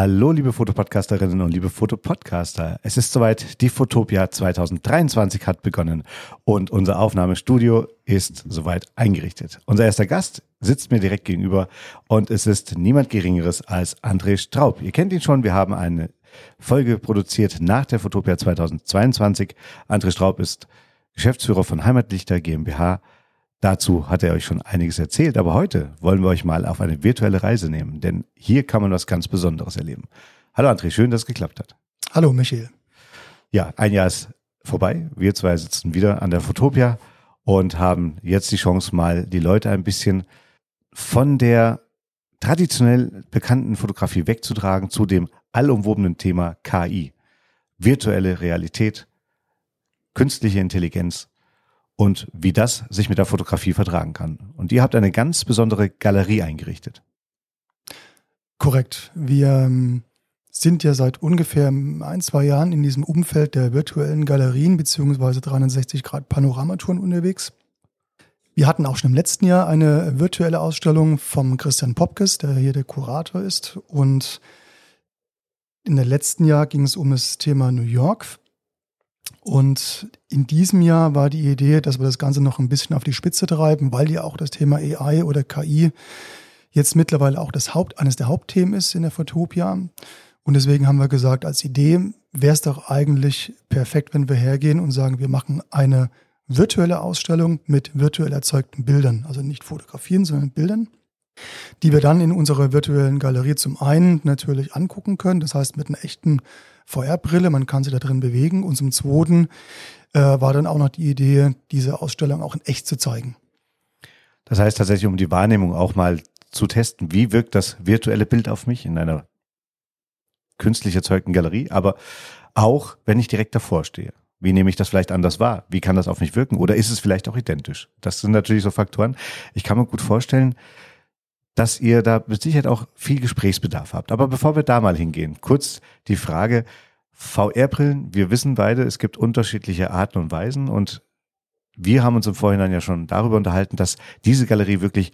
Hallo, liebe Fotopodcasterinnen und liebe Fotopodcaster. Es ist soweit, die Fotopia 2023 hat begonnen und unser Aufnahmestudio ist soweit eingerichtet. Unser erster Gast sitzt mir direkt gegenüber und es ist niemand Geringeres als André Straub. Ihr kennt ihn schon, wir haben eine Folge produziert nach der Fotopia 2022. André Straub ist Geschäftsführer von Heimatlichter GmbH. Dazu hat er euch schon einiges erzählt, aber heute wollen wir euch mal auf eine virtuelle Reise nehmen, denn hier kann man was ganz Besonderes erleben. Hallo André, schön, dass es geklappt hat. Hallo Michael. Ja, ein Jahr ist vorbei. Wir zwei sitzen wieder an der Fotopia und haben jetzt die Chance, mal die Leute ein bisschen von der traditionell bekannten Fotografie wegzutragen zu dem allumwobenen Thema KI. Virtuelle Realität, künstliche Intelligenz und wie das sich mit der Fotografie vertragen kann. Und ihr habt eine ganz besondere Galerie eingerichtet. Korrekt. Wir ähm, sind ja seit ungefähr ein, zwei Jahren in diesem Umfeld der virtuellen Galerien beziehungsweise 360 Grad Panoramatouren unterwegs. Wir hatten auch schon im letzten Jahr eine virtuelle Ausstellung vom Christian Popkes, der hier der Kurator ist. Und in der letzten Jahr ging es um das Thema New York. Und in diesem Jahr war die Idee, dass wir das Ganze noch ein bisschen auf die Spitze treiben, weil ja auch das Thema AI oder KI jetzt mittlerweile auch das Haupt, eines der Hauptthemen ist in der Fotopia. Und deswegen haben wir gesagt, als Idee wäre es doch eigentlich perfekt, wenn wir hergehen und sagen, wir machen eine virtuelle Ausstellung mit virtuell erzeugten Bildern. Also nicht fotografieren, sondern Bildern, die wir dann in unserer virtuellen Galerie zum einen natürlich angucken können. Das heißt mit einer echten VR-Brille, man kann sie da drin bewegen. Und zum Zweiten äh, war dann auch noch die Idee, diese Ausstellung auch in echt zu zeigen. Das heißt tatsächlich, um die Wahrnehmung auch mal zu testen, wie wirkt das virtuelle Bild auf mich in einer künstlich erzeugten Galerie, aber auch, wenn ich direkt davor stehe. Wie nehme ich das vielleicht anders wahr? Wie kann das auf mich wirken? Oder ist es vielleicht auch identisch? Das sind natürlich so Faktoren. Ich kann mir gut vorstellen, dass ihr da mit Sicherheit auch viel Gesprächsbedarf habt. Aber bevor wir da mal hingehen, kurz die Frage, VR-Brillen, wir wissen beide, es gibt unterschiedliche Arten und Weisen und wir haben uns im Vorhinein ja schon darüber unterhalten, dass diese Galerie wirklich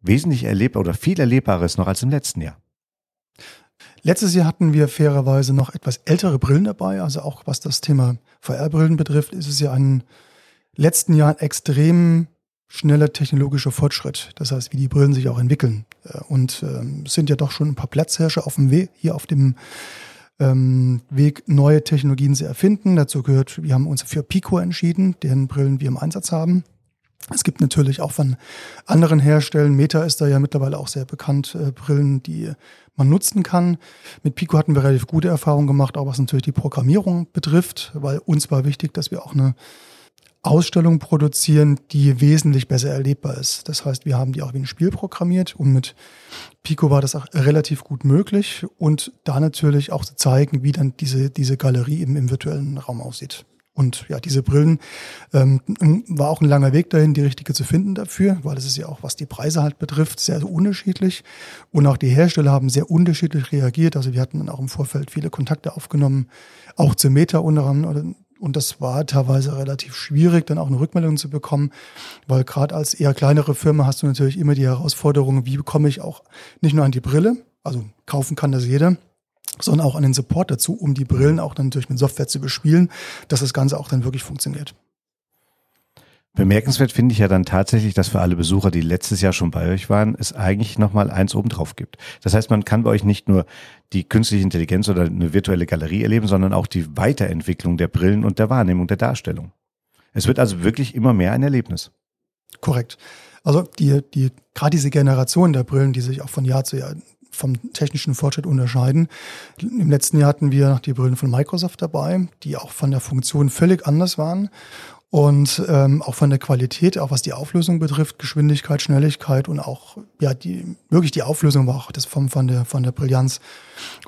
wesentlich erlebbar oder viel erlebbarer ist noch als im letzten Jahr. Letztes Jahr hatten wir fairerweise noch etwas ältere Brillen dabei, also auch was das Thema VR-Brillen betrifft, ist es ja in den letzten Jahren extrem schneller technologischer Fortschritt. Das heißt, wie die Brillen sich auch entwickeln. Äh, und ähm, es sind ja doch schon ein paar Platzherrscher auf dem Weg, hier auf dem ähm, Weg, neue Technologien zu erfinden. Dazu gehört, wir haben uns für Pico entschieden, deren Brillen wir im Einsatz haben. Es gibt natürlich auch von anderen Herstellern, Meta ist da ja mittlerweile auch sehr bekannt, äh, Brillen, die man nutzen kann. Mit Pico hatten wir relativ gute Erfahrungen gemacht, auch was natürlich die Programmierung betrifft, weil uns war wichtig, dass wir auch eine Ausstellung produzieren, die wesentlich besser erlebbar ist. Das heißt, wir haben die auch wie ein Spiel programmiert und mit Pico war das auch relativ gut möglich und da natürlich auch zu zeigen, wie dann diese, diese Galerie im, im virtuellen Raum aussieht. Und ja, diese Brillen ähm, war auch ein langer Weg dahin, die richtige zu finden dafür, weil es ist ja auch, was die Preise halt betrifft, sehr unterschiedlich. Und auch die Hersteller haben sehr unterschiedlich reagiert. Also wir hatten dann auch im Vorfeld viele Kontakte aufgenommen, auch zu Meta unter anderem, und das war teilweise relativ schwierig, dann auch eine Rückmeldung zu bekommen, weil gerade als eher kleinere Firma hast du natürlich immer die Herausforderung, wie bekomme ich auch nicht nur an die Brille, also kaufen kann das jeder, sondern auch an den Support dazu, um die Brillen auch dann natürlich mit Software zu bespielen, dass das Ganze auch dann wirklich funktioniert. Bemerkenswert finde ich ja dann tatsächlich, dass für alle Besucher, die letztes Jahr schon bei euch waren, es eigentlich nochmal eins obendrauf gibt. Das heißt, man kann bei euch nicht nur die künstliche Intelligenz oder eine virtuelle Galerie erleben, sondern auch die Weiterentwicklung der Brillen und der Wahrnehmung der Darstellung. Es wird also wirklich immer mehr ein Erlebnis. Korrekt. Also die, die, gerade diese Generation der Brillen, die sich auch von Jahr zu Jahr vom technischen Fortschritt unterscheiden. Im letzten Jahr hatten wir die Brillen von Microsoft dabei, die auch von der Funktion völlig anders waren und ähm, auch von der Qualität, auch was die Auflösung betrifft, Geschwindigkeit, Schnelligkeit und auch ja die wirklich die Auflösung war auch das vom von der von der Brillanz.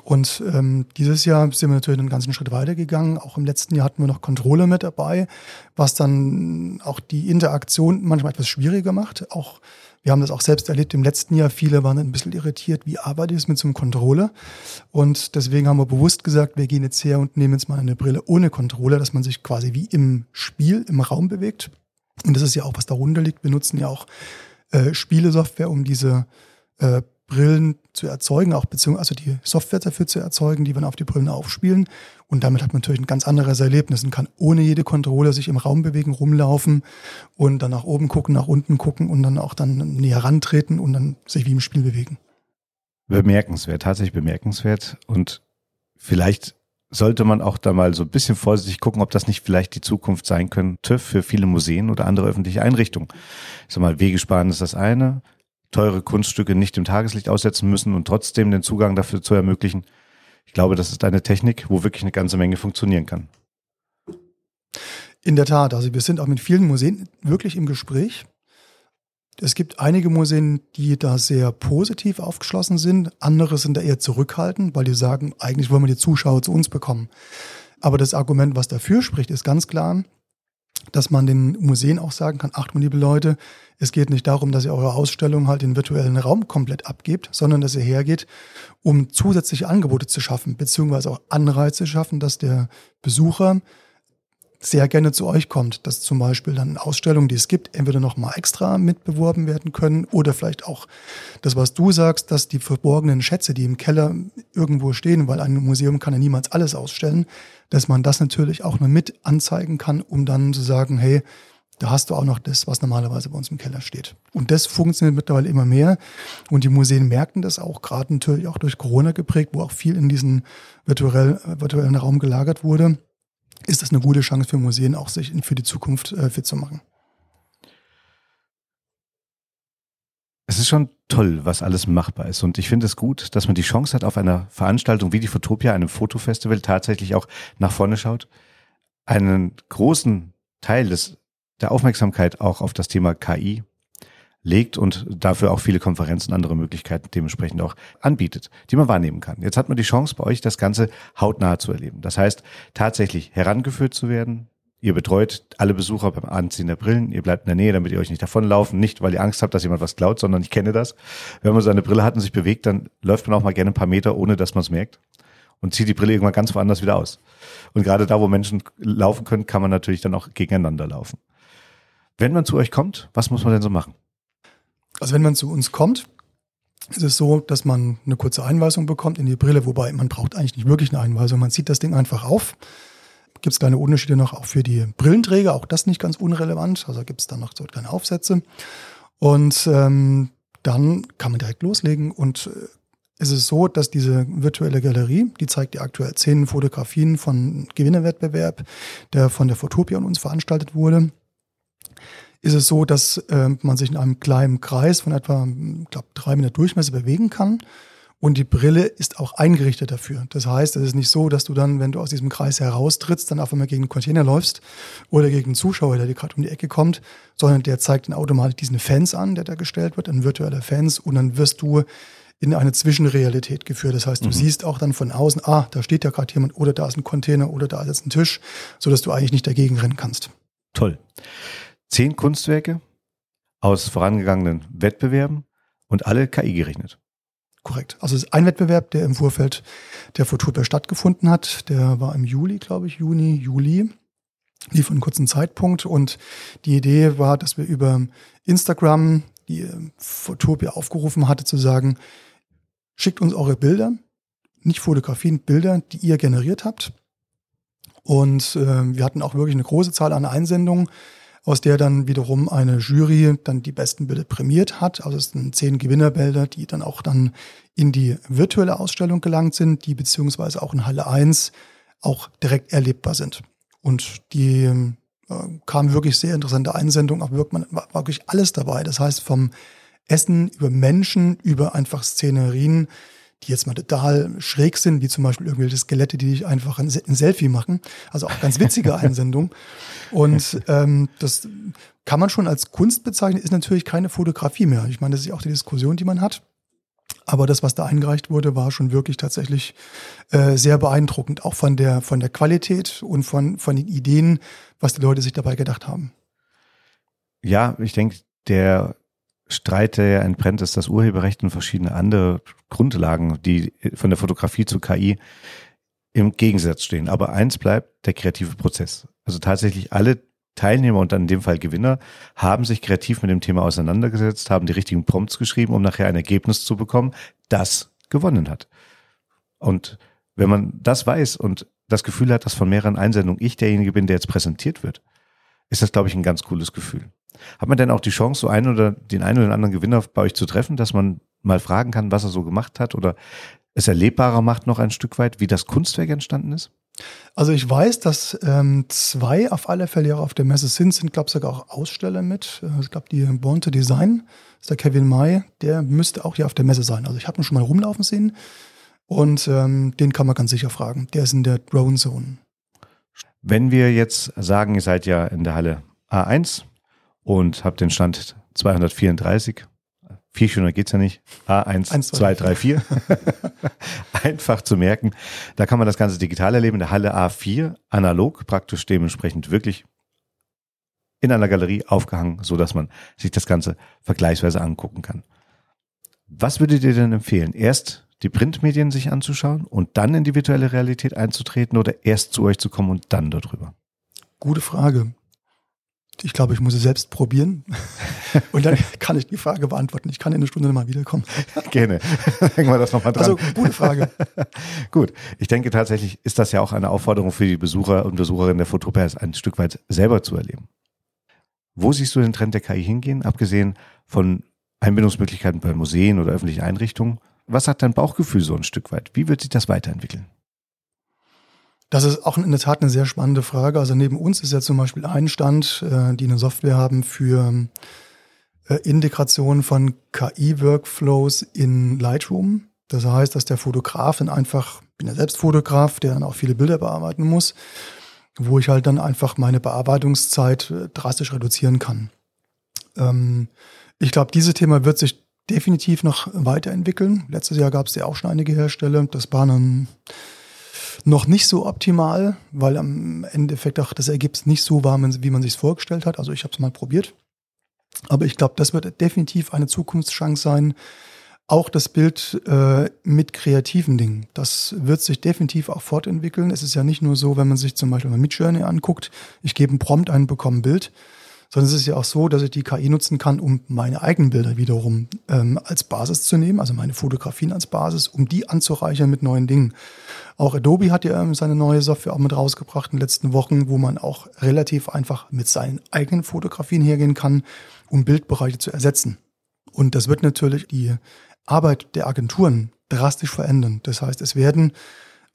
Und ähm, dieses Jahr sind wir natürlich einen ganzen Schritt weitergegangen. Auch im letzten Jahr hatten wir noch Controller mit dabei, was dann auch die Interaktion manchmal etwas schwieriger macht. Auch wir haben das auch selbst erlebt im letzten Jahr. Viele waren ein bisschen irritiert, wie arbeitet es mit so einem Controller? Und deswegen haben wir bewusst gesagt, wir gehen jetzt her und nehmen jetzt mal eine Brille ohne Controller, dass man sich quasi wie im Spiel, im Raum bewegt. Und das ist ja auch, was darunter liegt. Wir nutzen ja auch äh, Spielesoftware, um diese äh, Brillen zu erzeugen, auch beziehungsweise also die Software dafür zu erzeugen, die man auf die Brillen aufspielen. Und damit hat man natürlich ein ganz anderes Erlebnis und kann ohne jede Kontrolle sich im Raum bewegen, rumlaufen und dann nach oben gucken, nach unten gucken und dann auch dann näher rantreten und dann sich wie im Spiel bewegen. Bemerkenswert, tatsächlich bemerkenswert. Und vielleicht sollte man auch da mal so ein bisschen vorsichtig gucken, ob das nicht vielleicht die Zukunft sein könnte für viele Museen oder andere öffentliche Einrichtungen. Ich sag mal, Wegesparen ist das eine, teure Kunststücke nicht im Tageslicht aussetzen müssen und trotzdem den Zugang dafür zu ermöglichen. Ich glaube, das ist eine Technik, wo wirklich eine ganze Menge funktionieren kann. In der Tat, also wir sind auch mit vielen Museen wirklich im Gespräch. Es gibt einige Museen, die da sehr positiv aufgeschlossen sind. Andere sind da eher zurückhaltend, weil die sagen, eigentlich wollen wir die Zuschauer zu uns bekommen. Aber das Argument, was dafür spricht, ist ganz klar, dass man den Museen auch sagen kann, ach, liebe Leute, es geht nicht darum, dass ihr eure Ausstellung halt den virtuellen Raum komplett abgebt, sondern dass ihr hergeht, um zusätzliche Angebote zu schaffen, beziehungsweise auch Anreize zu schaffen, dass der Besucher sehr gerne zu euch kommt, dass zum Beispiel dann Ausstellungen, die es gibt, entweder nochmal extra mitbeworben werden können oder vielleicht auch das, was du sagst, dass die verborgenen Schätze, die im Keller irgendwo stehen, weil ein Museum kann ja niemals alles ausstellen, dass man das natürlich auch nur mit anzeigen kann, um dann zu sagen, hey, da hast du auch noch das, was normalerweise bei uns im Keller steht. Und das funktioniert mittlerweile immer mehr. Und die Museen merken das auch, gerade natürlich auch durch Corona geprägt, wo auch viel in diesen virtuell, virtuellen Raum gelagert wurde ist das eine gute Chance für Museen, auch sich für die Zukunft äh, fit zu machen. Es ist schon toll, was alles machbar ist. Und ich finde es gut, dass man die Chance hat, auf einer Veranstaltung wie die Fotopia, einem Fotofestival, tatsächlich auch nach vorne schaut, einen großen Teil des, der Aufmerksamkeit auch auf das Thema KI legt und dafür auch viele Konferenzen, andere Möglichkeiten dementsprechend auch anbietet, die man wahrnehmen kann. Jetzt hat man die Chance bei euch, das Ganze hautnah zu erleben. Das heißt, tatsächlich herangeführt zu werden. Ihr betreut alle Besucher beim Anziehen der Brillen. Ihr bleibt in der Nähe, damit ihr euch nicht davonlaufen. Nicht, weil ihr Angst habt, dass jemand was klaut, sondern ich kenne das. Wenn man so eine Brille hat und sich bewegt, dann läuft man auch mal gerne ein paar Meter, ohne dass man es merkt. Und zieht die Brille irgendwann ganz woanders wieder aus. Und gerade da, wo Menschen laufen können, kann man natürlich dann auch gegeneinander laufen. Wenn man zu euch kommt, was muss man denn so machen? Also wenn man zu uns kommt, ist es so, dass man eine kurze Einweisung bekommt in die Brille, wobei man braucht eigentlich nicht wirklich eine Einweisung. Man zieht das Ding einfach auf. Gibt es kleine Unterschiede noch auch für die Brillenträger, auch das nicht ganz unrelevant. Also gibt es dann noch so kleine Aufsätze. Und ähm, dann kann man direkt loslegen und äh, es ist so, dass diese virtuelle Galerie, die zeigt die aktuell zehn Fotografien von Gewinnerwettbewerb, der von der Fotopia an uns veranstaltet wurde ist es so, dass äh, man sich in einem kleinen Kreis von etwa, ich glaube, drei Meter Durchmesser bewegen kann. Und die Brille ist auch eingerichtet dafür. Das heißt, es ist nicht so, dass du dann, wenn du aus diesem Kreis heraustrittst, dann auf einmal gegen einen Container läufst oder gegen einen Zuschauer, der dir gerade um die Ecke kommt, sondern der zeigt dann automatisch diesen Fans an, der da gestellt wird, ein virtueller Fans, und dann wirst du in eine Zwischenrealität geführt. Das heißt, du mhm. siehst auch dann von außen, ah, da steht ja gerade jemand oder da ist ein Container oder da ist jetzt ein Tisch, so dass du eigentlich nicht dagegen rennen kannst. Toll zehn Kunstwerke aus vorangegangenen Wettbewerben und alle KI gerechnet. Korrekt. Also es ist ein Wettbewerb, der im Vorfeld der Futurpa stattgefunden hat. Der war im Juli, glaube ich, Juni, Juli. Lief einen kurzen Zeitpunkt und die Idee war, dass wir über Instagram die Futopia aufgerufen hatte zu sagen, schickt uns eure Bilder, nicht Fotografien, Bilder, die ihr generiert habt. Und äh, wir hatten auch wirklich eine große Zahl an Einsendungen aus der dann wiederum eine Jury dann die besten Bilder prämiert hat. Also es sind zehn Gewinnerbilder, die dann auch dann in die virtuelle Ausstellung gelangt sind, die beziehungsweise auch in Halle 1 auch direkt erlebbar sind. Und die äh, kamen wirklich sehr interessante Einsendungen, auch wirklich, war wirklich alles dabei. Das heißt vom Essen über Menschen, über einfach Szenerien, die jetzt mal total schräg sind, wie zum Beispiel irgendwelche Skelette, die dich einfach ein, ein Selfie machen. Also auch ganz witzige Einsendung. Und ähm, das kann man schon als Kunst bezeichnen, ist natürlich keine Fotografie mehr. Ich meine, das ist ja auch die Diskussion, die man hat. Aber das, was da eingereicht wurde, war schon wirklich tatsächlich äh, sehr beeindruckend, auch von der, von der Qualität und von, von den Ideen, was die Leute sich dabei gedacht haben. Ja, ich denke, der Streit, der ja entbrennt, ist das Urheberrecht und verschiedene andere Grundlagen, die von der Fotografie zu KI im Gegensatz stehen. Aber eins bleibt der kreative Prozess. Also tatsächlich alle Teilnehmer und dann in dem Fall Gewinner haben sich kreativ mit dem Thema auseinandergesetzt, haben die richtigen Prompts geschrieben, um nachher ein Ergebnis zu bekommen, das gewonnen hat. Und wenn man das weiß und das Gefühl hat, dass von mehreren Einsendungen ich derjenige bin, der jetzt präsentiert wird, ist das, glaube ich, ein ganz cooles Gefühl. Hat man denn auch die Chance, so einen oder den einen oder anderen Gewinner bei euch zu treffen, dass man mal fragen kann, was er so gemacht hat oder es erlebbarer macht noch ein Stück weit, wie das Kunstwerk entstanden ist? Also ich weiß, dass ähm, zwei auf alle Fälle auf der Messe sind, sind glaube ich sogar auch Aussteller mit. Äh, ich glaube, die Born to Design, ist der Kevin May, der müsste auch hier auf der Messe sein. Also ich habe ihn schon mal rumlaufen sehen und ähm, den kann man ganz sicher fragen. Der ist in der Drone Zone. Wenn wir jetzt sagen, ihr seid ja in der Halle A1 und habt den Stand 234, viel schöner geht's ja nicht, A1, 1, 2, 3, 4, einfach zu merken, da kann man das Ganze digital erleben, in der Halle A4, analog, praktisch dementsprechend wirklich in einer Galerie aufgehangen, so dass man sich das Ganze vergleichsweise angucken kann. Was würdet ihr denn empfehlen? Erst die Printmedien sich anzuschauen und dann in die virtuelle Realität einzutreten oder erst zu euch zu kommen und dann darüber? Gute Frage. Ich glaube, ich muss es selbst probieren. Und dann kann ich die Frage beantworten. Ich kann in einer Stunde mal wiederkommen. Gerne. Hängen wir das nochmal dran. Also, gute Frage. Gut. Ich denke tatsächlich ist das ja auch eine Aufforderung für die Besucher und Besucherinnen der Fotopia, ein Stück weit selber zu erleben. Wo siehst du den Trend der KI hingehen, abgesehen von Einbindungsmöglichkeiten bei Museen oder öffentlichen Einrichtungen? Was hat dein Bauchgefühl so ein Stück weit? Wie wird sich das weiterentwickeln? Das ist auch in der Tat eine sehr spannende Frage. Also neben uns ist ja zum Beispiel ein Stand, äh, die eine Software haben für äh, Integration von KI-Workflows in Lightroom. Das heißt, dass der Fotograf dann einfach, ich bin ja selbst Fotograf, der dann auch viele Bilder bearbeiten muss, wo ich halt dann einfach meine Bearbeitungszeit äh, drastisch reduzieren kann. Ähm, ich glaube, dieses Thema wird sich definitiv noch weiterentwickeln. Letztes Jahr gab es ja auch schon einige Hersteller. Das war dann noch nicht so optimal, weil am Endeffekt auch das Ergebnis nicht so war, wie man sich es vorgestellt hat. Also ich habe es mal probiert. Aber ich glaube, das wird definitiv eine Zukunftschance sein. Auch das Bild äh, mit kreativen Dingen. Das wird sich definitiv auch fortentwickeln. Es ist ja nicht nur so, wenn man sich zum Beispiel mal Midjourney anguckt, ich gebe einen Prompt ein, bekomme ein Bild, sondern es ist ja auch so, dass ich die KI nutzen kann, um meine eigenen Bilder wiederum ähm, als Basis zu nehmen, also meine Fotografien als Basis, um die anzureichern mit neuen Dingen. Auch Adobe hat ja ähm, seine neue Software auch mit rausgebracht in den letzten Wochen, wo man auch relativ einfach mit seinen eigenen Fotografien hergehen kann, um Bildbereiche zu ersetzen. Und das wird natürlich die Arbeit der Agenturen drastisch verändern. Das heißt, es werden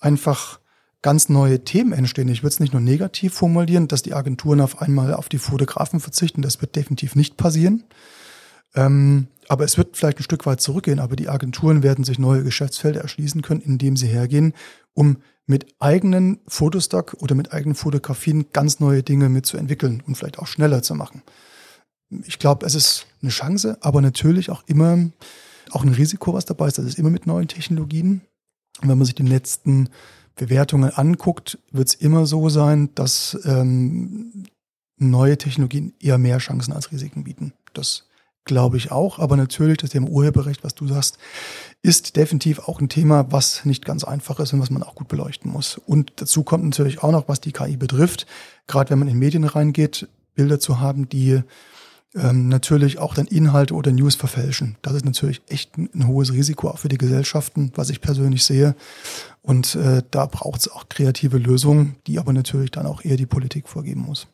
einfach ganz neue Themen entstehen. Ich würde es nicht nur negativ formulieren, dass die Agenturen auf einmal auf die Fotografen verzichten. Das wird definitiv nicht passieren. Ähm, aber es wird vielleicht ein Stück weit zurückgehen. Aber die Agenturen werden sich neue Geschäftsfelder erschließen können, indem sie hergehen, um mit eigenen Fotostock oder mit eigenen Fotografien ganz neue Dinge mitzuentwickeln und vielleicht auch schneller zu machen. Ich glaube, es ist eine Chance, aber natürlich auch immer auch ein Risiko, was dabei ist. Das ist immer mit neuen Technologien. Und wenn man sich die letzten Bewertungen anguckt, wird es immer so sein, dass ähm, neue Technologien eher mehr Chancen als Risiken bieten. Das glaube ich auch. Aber natürlich, das Thema Urheberrecht, was du sagst, ist definitiv auch ein Thema, was nicht ganz einfach ist und was man auch gut beleuchten muss. Und dazu kommt natürlich auch noch, was die KI betrifft, gerade wenn man in Medien reingeht, Bilder zu haben, die ähm, natürlich auch dann Inhalte oder News verfälschen. Das ist natürlich echt ein, ein hohes Risiko auch für die Gesellschaften, was ich persönlich sehe. Und äh, da braucht es auch kreative Lösungen, die aber natürlich dann auch eher die Politik vorgeben muss.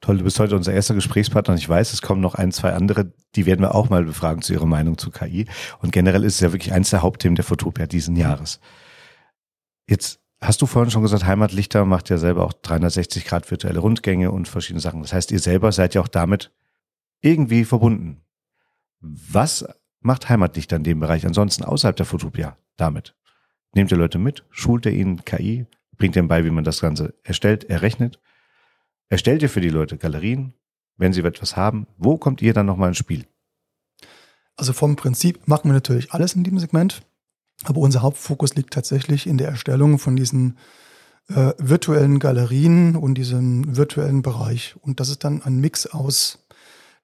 Toll, du bist heute unser erster Gesprächspartner und ich weiß, es kommen noch ein, zwei andere, die werden wir auch mal befragen zu ihrer Meinung zu KI. Und generell ist es ja wirklich eins der Hauptthemen der Fotopia diesen Jahres. Jetzt hast du vorhin schon gesagt, Heimatlichter macht ja selber auch 360 Grad virtuelle Rundgänge und verschiedene Sachen. Das heißt, ihr selber seid ja auch damit irgendwie verbunden. Was macht Heimatlichter in dem Bereich ansonsten außerhalb der Fotopia damit? Nehmt ihr Leute mit, schult ihr ihnen KI, bringt ihnen bei, wie man das Ganze erstellt, errechnet? Erstellt ihr für die Leute Galerien, wenn sie etwas haben? Wo kommt ihr dann nochmal ins Spiel? Also vom Prinzip machen wir natürlich alles in diesem Segment, aber unser Hauptfokus liegt tatsächlich in der Erstellung von diesen äh, virtuellen Galerien und diesem virtuellen Bereich. Und das ist dann ein Mix aus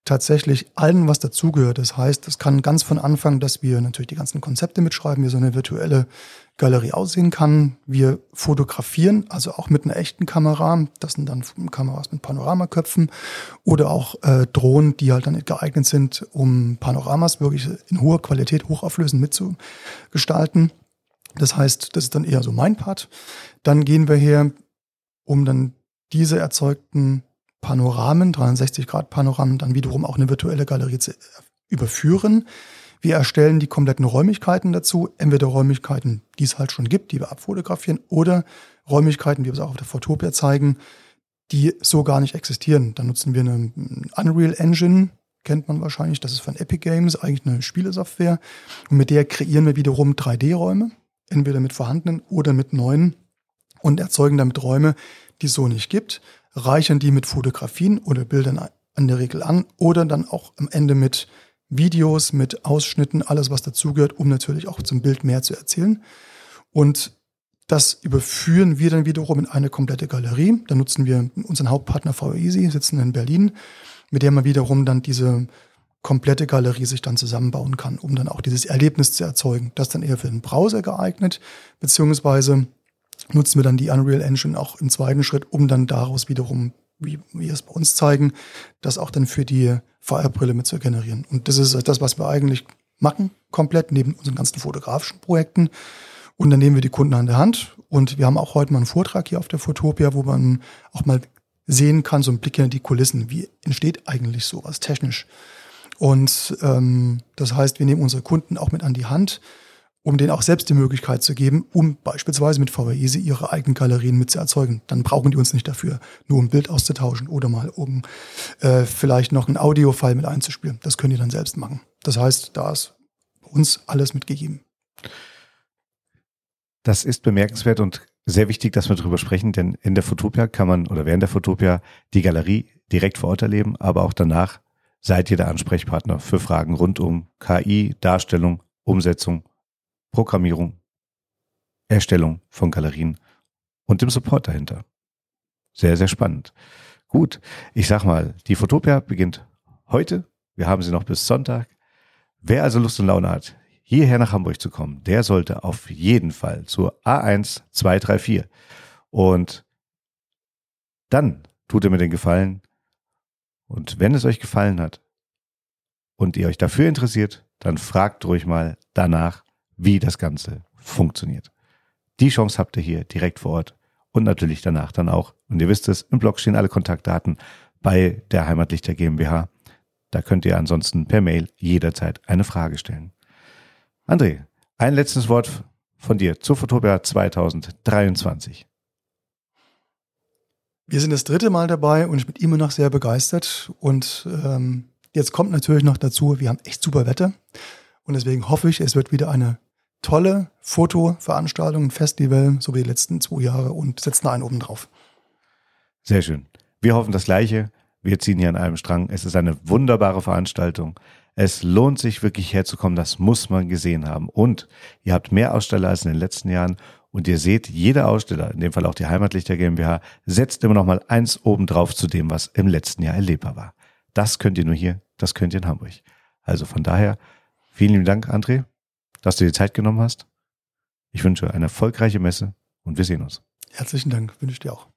tatsächlich allen, was dazugehört. Das heißt, es kann ganz von Anfang, dass wir natürlich die ganzen Konzepte mitschreiben, wie so eine virtuelle Galerie aussehen kann. Wir fotografieren, also auch mit einer echten Kamera. Das sind dann Kameras mit Panoramaköpfen oder auch äh, Drohnen, die halt dann geeignet sind, um Panoramas wirklich in hoher Qualität, hochauflösend mitzugestalten. Das heißt, das ist dann eher so mein Part. Dann gehen wir her, um dann diese erzeugten Panoramen, 360-Grad-Panoramen, dann wiederum auch eine virtuelle Galerie zu überführen. Wir erstellen die kompletten Räumlichkeiten dazu, entweder Räumlichkeiten, die es halt schon gibt, die wir abfotografieren, oder Räumlichkeiten, wie wir es auch auf der Fotopia zeigen, die so gar nicht existieren. Da nutzen wir eine Unreal Engine, kennt man wahrscheinlich, das ist von Epic Games, eigentlich eine Spielesoftware. Und mit der kreieren wir wiederum 3D-Räume, entweder mit vorhandenen oder mit neuen und erzeugen damit Räume, die es so nicht gibt, reichern die mit Fotografien oder Bildern an der Regel an oder dann auch am Ende mit Videos mit Ausschnitten, alles was dazugehört, um natürlich auch zum Bild mehr zu erzählen. Und das überführen wir dann wiederum in eine komplette Galerie. Da nutzen wir unseren Hauptpartner VEasy, sitzen in Berlin, mit der man wiederum dann diese komplette Galerie sich dann zusammenbauen kann, um dann auch dieses Erlebnis zu erzeugen. Das dann eher für den Browser geeignet, beziehungsweise nutzen wir dann die Unreal Engine auch im zweiten Schritt, um dann daraus wiederum wie wir es bei uns zeigen, das auch dann für die VR-Brille mit zu generieren. Und das ist das, was wir eigentlich machen, komplett neben unseren ganzen fotografischen Projekten. Und dann nehmen wir die Kunden an der Hand. Und wir haben auch heute mal einen Vortrag hier auf der Fotopia, wo man auch mal sehen kann, so ein Blick in die Kulissen. Wie entsteht eigentlich sowas technisch? Und ähm, das heißt, wir nehmen unsere Kunden auch mit an die Hand um denen auch selbst die Möglichkeit zu geben, um beispielsweise mit VWESE ihre eigenen Galerien mit zu erzeugen. Dann brauchen die uns nicht dafür, nur um Bild auszutauschen oder mal um äh, vielleicht noch ein Audio-File mit einzuspielen. Das können die dann selbst machen. Das heißt, da ist uns alles mitgegeben. Das ist bemerkenswert und sehr wichtig, dass wir darüber sprechen, denn in der Fotopia kann man oder während der Fotopia die Galerie direkt vor Ort erleben, aber auch danach seid ihr der Ansprechpartner für Fragen rund um KI, Darstellung, Umsetzung Programmierung, Erstellung von Galerien und dem Support dahinter. Sehr, sehr spannend. Gut, ich sag mal, die Fotopia beginnt heute. Wir haben sie noch bis Sonntag. Wer also Lust und Laune hat, hierher nach Hamburg zu kommen, der sollte auf jeden Fall zur A1 234. Und dann tut er mir den Gefallen. Und wenn es euch gefallen hat und ihr euch dafür interessiert, dann fragt ruhig mal danach wie das Ganze funktioniert. Die Chance habt ihr hier direkt vor Ort und natürlich danach dann auch. Und ihr wisst es, im Blog stehen alle Kontaktdaten bei der Heimatlichter GmbH. Da könnt ihr ansonsten per Mail jederzeit eine Frage stellen. André, ein letztes Wort von dir zur Fotopia 2023. Wir sind das dritte Mal dabei und ich bin immer noch sehr begeistert. Und ähm, jetzt kommt natürlich noch dazu, wir haben echt super Wetter. Und deswegen hoffe ich, es wird wieder eine tolle Fotoveranstaltung, ein Festival, so wie die letzten zwei Jahre und setzen einen oben drauf. Sehr schön. Wir hoffen das Gleiche. Wir ziehen hier an einem Strang. Es ist eine wunderbare Veranstaltung. Es lohnt sich wirklich herzukommen. Das muss man gesehen haben. Und ihr habt mehr Aussteller als in den letzten Jahren. Und ihr seht, jeder Aussteller, in dem Fall auch die Heimatlichter GmbH, setzt immer noch mal eins obendrauf zu dem, was im letzten Jahr erlebbar war. Das könnt ihr nur hier, das könnt ihr in Hamburg. Also von daher, vielen lieben Dank, André dass du dir Zeit genommen hast. Ich wünsche eine erfolgreiche Messe und wir sehen uns. Herzlichen Dank, wünsche ich dir auch.